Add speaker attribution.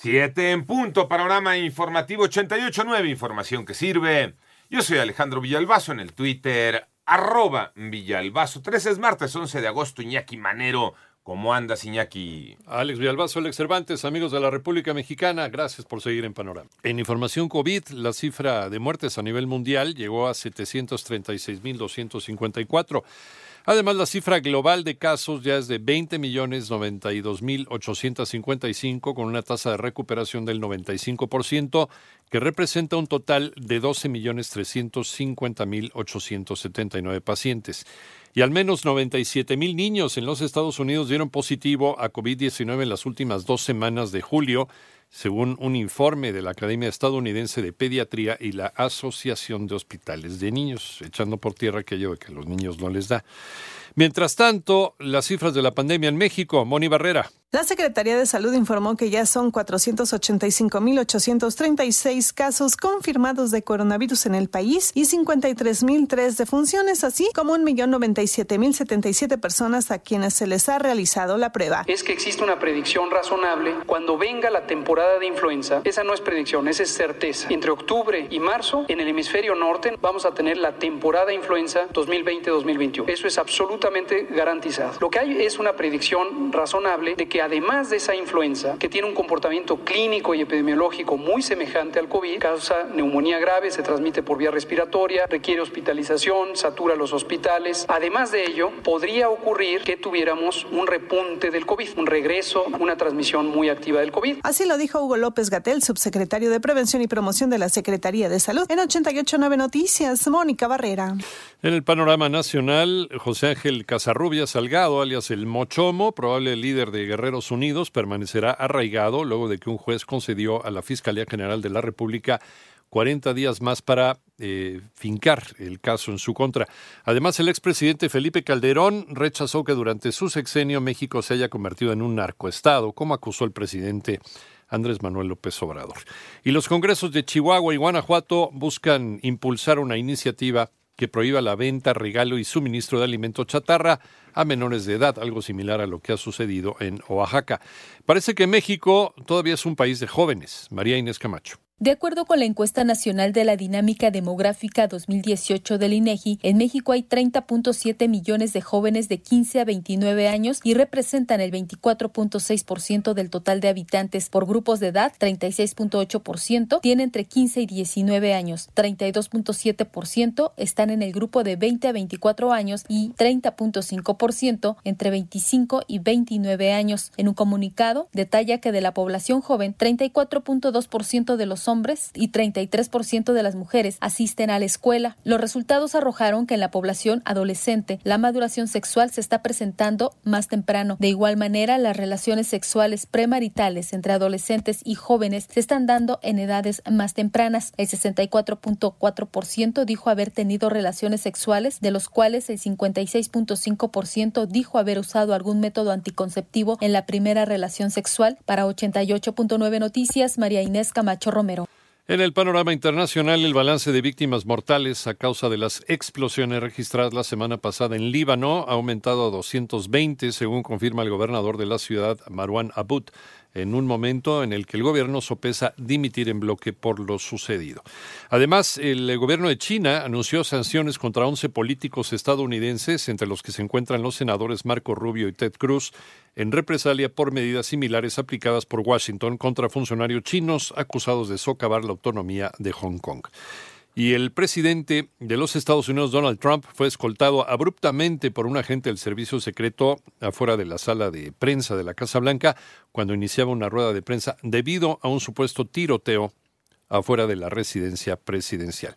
Speaker 1: Siete en punto, panorama informativo 88.9, información que sirve. Yo soy Alejandro Villalbazo en el Twitter, arroba Villalbazo. 13 es martes, 11 de agosto, Iñaki Manero. ¿Cómo andas, Iñaki?
Speaker 2: Alex Villalbazo, Alex Cervantes, amigos de la República Mexicana, gracias por seguir en Panorama. En información COVID, la cifra de muertes a nivel mundial llegó a 736.254. Además, la cifra global de casos ya es de 20.092.855 con una tasa de recuperación del 95%, que representa un total de 12.350.879 pacientes. Y al menos 97.000 niños en los Estados Unidos dieron positivo a COVID-19 en las últimas dos semanas de julio, según un informe de la Academia Estadounidense de Pediatría y la Asociación de Hospitales de Niños, echando por tierra aquello de que a los niños no les da. Mientras tanto, las cifras de la pandemia en México, Moni Barrera.
Speaker 3: La Secretaría de Salud informó que ya son 485.836 casos confirmados de coronavirus en el país y 53.003 defunciones, así como 1.097.077 personas a quienes se les ha realizado la prueba.
Speaker 4: Es que existe una predicción razonable cuando venga la temporada de influenza. Esa no es predicción, esa es certeza. Entre octubre y marzo, en el hemisferio norte, vamos a tener la temporada de influenza 2020-2021. Eso es absolutamente garantizado. Lo que hay es una predicción razonable de que además de esa influenza, que tiene un comportamiento clínico y epidemiológico muy semejante al COVID, causa neumonía grave, se transmite por vía respiratoria, requiere hospitalización, satura los hospitales. Además de ello, podría ocurrir que tuviéramos un repunte del COVID, un regreso, una transmisión muy activa del COVID.
Speaker 3: Así lo dijo Hugo López Gatel, subsecretario de Prevención y Promoción de la Secretaría de Salud. En 889 Noticias, Mónica Barrera.
Speaker 2: En el panorama nacional, José Ángel Casarrubia Salgado, alias el Mochomo, probable líder de Guerrero Unidos permanecerá arraigado luego de que un juez concedió a la Fiscalía General de la República 40 días más para eh, fincar el caso en su contra. Además, el expresidente Felipe Calderón rechazó que durante su sexenio México se haya convertido en un narcoestado, como acusó el presidente Andrés Manuel López Obrador. Y los congresos de Chihuahua y Guanajuato buscan impulsar una iniciativa que prohíba la venta, regalo y suministro de alimentos chatarra a menores de edad, algo similar a lo que ha sucedido en Oaxaca. Parece que México todavía es un país de jóvenes. María Inés Camacho.
Speaker 5: De acuerdo con la encuesta nacional de la dinámica demográfica 2018 del INEGI, en México hay 30.7 millones de jóvenes de 15 a 29 años y representan el 24.6% del total de habitantes. Por grupos de edad, 36.8% tienen entre 15 y 19 años, 32.7% están en el grupo de 20 a 24 años y 30.5% entre 25 y 29 años. En un comunicado, detalla que de la población joven, 34.2% de hombres y 33% de las mujeres asisten a la escuela. Los resultados arrojaron que en la población adolescente la maduración sexual se está presentando más temprano. De igual manera, las relaciones sexuales premaritales entre adolescentes y jóvenes se están dando en edades más tempranas. El 64.4% dijo haber tenido relaciones sexuales, de los cuales el 56.5% dijo haber usado algún método anticonceptivo en la primera relación sexual. Para 88.9 Noticias, María Inés Camacho Romero.
Speaker 2: En el panorama internacional, el balance de víctimas mortales a causa de las explosiones registradas la semana pasada en Líbano ha aumentado a 220, según confirma el gobernador de la ciudad, Marwan Abud en un momento en el que el gobierno sopesa dimitir en bloque por lo sucedido. Además, el gobierno de China anunció sanciones contra 11 políticos estadounidenses, entre los que se encuentran los senadores Marco Rubio y Ted Cruz, en represalia por medidas similares aplicadas por Washington contra funcionarios chinos acusados de socavar la autonomía de Hong Kong y el presidente de los Estados Unidos, Donald Trump, fue escoltado abruptamente por un agente del servicio secreto afuera de la sala de prensa de la Casa Blanca cuando iniciaba una rueda de prensa debido a un supuesto tiroteo afuera de la residencia presidencial.